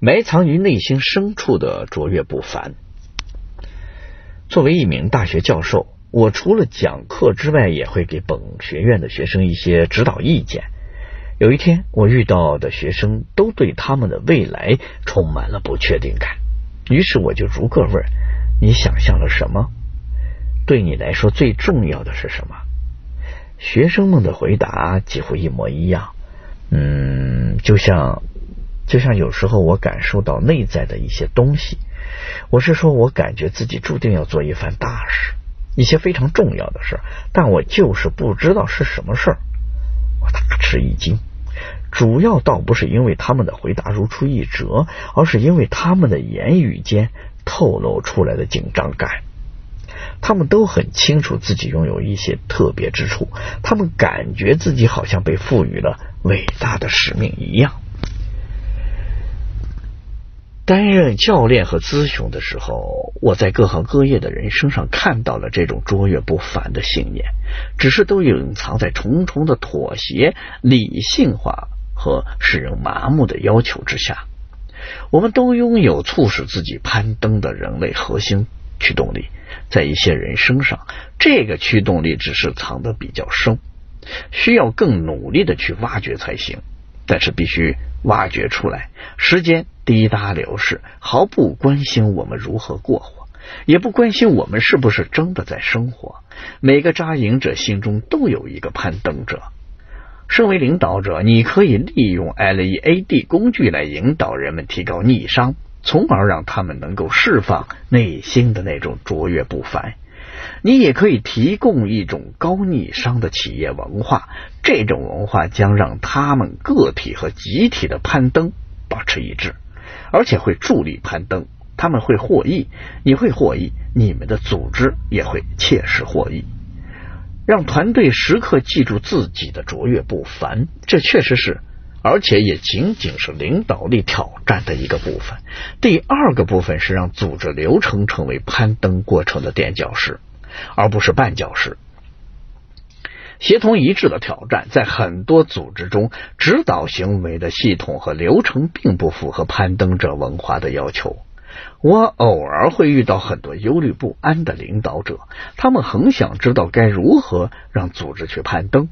埋藏于内心深处的卓越不凡。作为一名大学教授，我除了讲课之外，也会给本学院的学生一些指导意见。有一天，我遇到的学生都对他们的未来充满了不确定感，于是我就逐个问：“你想象了什么？对你来说最重要的是什么？”学生们的回答几乎一模一样。嗯，就像就像有时候我感受到内在的一些东西。我是说，我感觉自己注定要做一番大事，一些非常重要的事，但我就是不知道是什么事儿。我大吃一惊，主要倒不是因为他们的回答如出一辙，而是因为他们的言语间透露出来的紧张感。他们都很清楚自己拥有一些特别之处，他们感觉自己好像被赋予了伟大的使命一样。担任教练和咨询的时候，我在各行各业的人身上看到了这种卓越不凡的信念，只是都隐藏在重重的妥协、理性化和使人麻木的要求之下。我们都拥有促使自己攀登的人类核心驱动力，在一些人身上，这个驱动力只是藏得比较深，需要更努力的去挖掘才行。但是必须挖掘出来，时间滴答流逝，毫不关心我们如何过活，也不关心我们是不是真的在生活。每个扎营者心中都有一个攀登者。身为领导者，你可以利用 LEAD 工具来引导人们提高逆商，从而让他们能够释放内心的那种卓越不凡。你也可以提供一种高逆商的企业文化，这种文化将让他们个体和集体的攀登保持一致，而且会助力攀登。他们会获益，你会获益，你们的组织也会切实获益。让团队时刻记住自己的卓越不凡，这确实是，而且也仅仅是领导力挑战的一个部分。第二个部分是让组织流程成为攀登过程的垫脚石。而不是绊脚石。协同一致的挑战，在很多组织中，指导行为的系统和流程并不符合攀登者文化的要求。我偶尔会遇到很多忧虑不安的领导者，他们很想知道该如何让组织去攀登。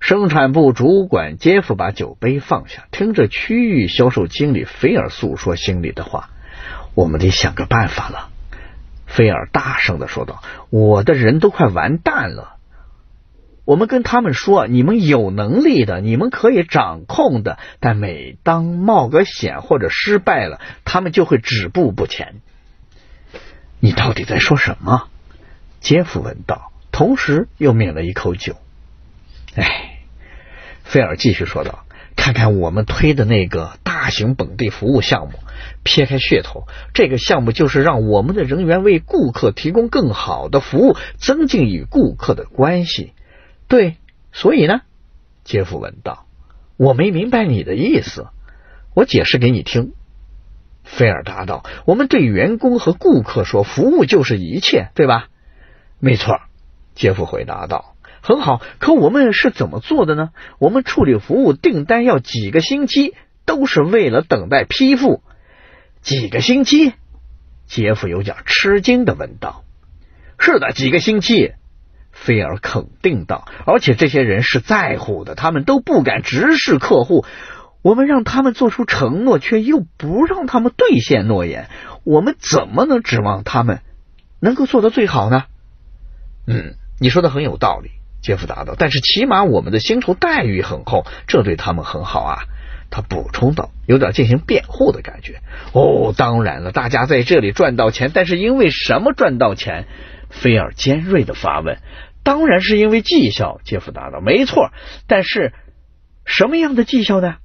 生产部主管杰夫把酒杯放下，听着区域销售经理菲尔诉说心里的话：“我们得想个办法了。”菲尔大声的说道：“我的人都快完蛋了。我们跟他们说，你们有能力的，你们可以掌控的。但每当冒个险或者失败了，他们就会止步不前。你到底在说什么？”杰夫问道，同时又抿了一口酒。哎，菲尔继续说道：“看看我们推的那个大大型本地服务项目。”撇开噱头，这个项目就是让我们的人员为顾客提供更好的服务，增进与顾客的关系。对，所以呢，杰夫问道：“我没明白你的意思，我解释给你听。”菲尔答道：“我们对员工和顾客说，服务就是一切，对吧？”“没错。”杰夫回答道。“很好，可我们是怎么做的呢？我们处理服务订单要几个星期，都是为了等待批复。”几个星期，杰夫有点吃惊的问道：“是的，几个星期。”菲尔肯定道。“而且这些人是在乎的，他们都不敢直视客户。我们让他们做出承诺，却又不让他们兑现诺言，我们怎么能指望他们能够做得最好呢？”“嗯，你说的很有道理。”杰夫答道。“但是起码我们的薪酬待遇很厚，这对他们很好啊。”他补充道，有点进行辩护的感觉。哦，当然了，大家在这里赚到钱，但是因为什么赚到钱？菲尔尖锐的发问。当然是因为绩效，杰夫答道。没错，但是什么样的绩效呢？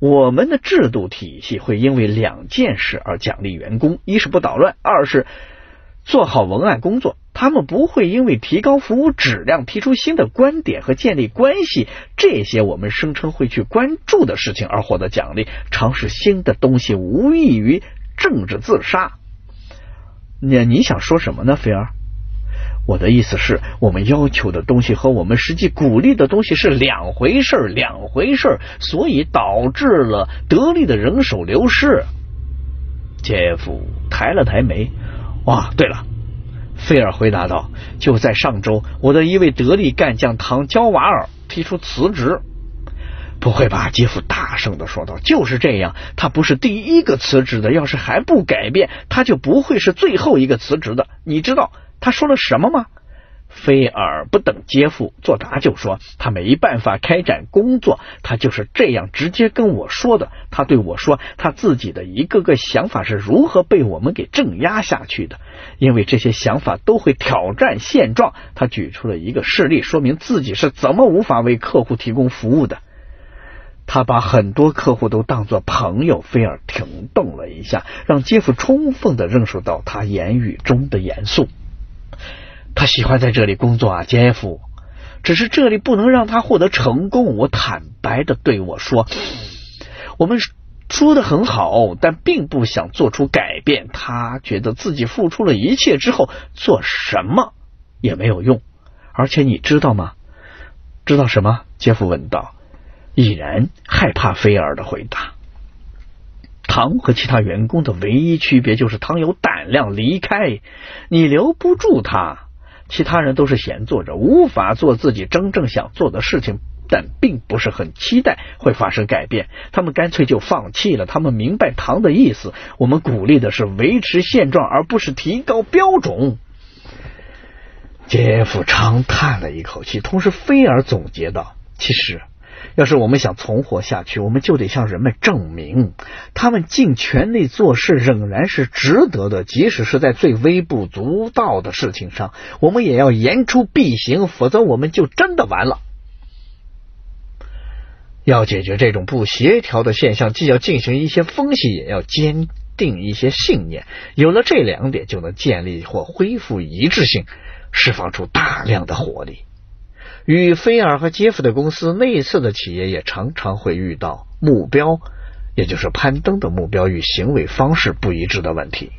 我们的制度体系会因为两件事而奖励员工：一是不捣乱，二是做好文案工作。他们不会因为提高服务质量、提出新的观点和建立关系这些我们声称会去关注的事情而获得奖励。尝试新的东西无异于政治自杀。那你想说什么呢，菲尔？我的意思是我们要求的东西和我们实际鼓励的东西是两回事两回事所以导致了得力的人手流失。杰夫抬了抬眉。哇，对了，菲尔回答道：“就在上周，我的一位得力干将唐焦瓦尔提出辞职。”不会吧？杰夫大声的说道：“就是这样，他不是第一个辞职的。要是还不改变，他就不会是最后一个辞职的。你知道他说了什么吗？”菲尔不等杰夫作答就说：“他没办法开展工作，他就是这样直接跟我说的。他对我说，他自己的一个个想法是如何被我们给镇压下去的，因为这些想法都会挑战现状。他举出了一个事例，说明自己是怎么无法为客户提供服务的。他把很多客户都当作朋友。”菲尔停顿了一下，让杰夫充分的认识到他言语中的严肃。他喜欢在这里工作啊，杰夫。只是这里不能让他获得成功。我坦白的对我说：“我们说的很好，但并不想做出改变。”他觉得自己付出了一切之后，做什么也没有用。而且你知道吗？知道什么？杰夫问道。已然害怕菲尔的回答。唐和其他员工的唯一区别就是唐有胆量离开，你留不住他。其他人都是闲坐着，无法做自己真正想做的事情，但并不是很期待会发生改变。他们干脆就放弃了。他们明白唐的意思，我们鼓励的是维持现状，而不是提高标准。杰夫长叹了一口气，同时菲尔总结道：“其实。”要是我们想存活下去，我们就得向人们证明，他们尽全力做事仍然是值得的，即使是在最微不足道的事情上，我们也要言出必行，否则我们就真的完了。要解决这种不协调的现象，既要进行一些分析，也要坚定一些信念。有了这两点，就能建立或恢复一致性，释放出大量的活力。与菲尔和杰夫的公司类似的企业也常常会遇到目标，也就是攀登的目标与行为方式不一致的问题。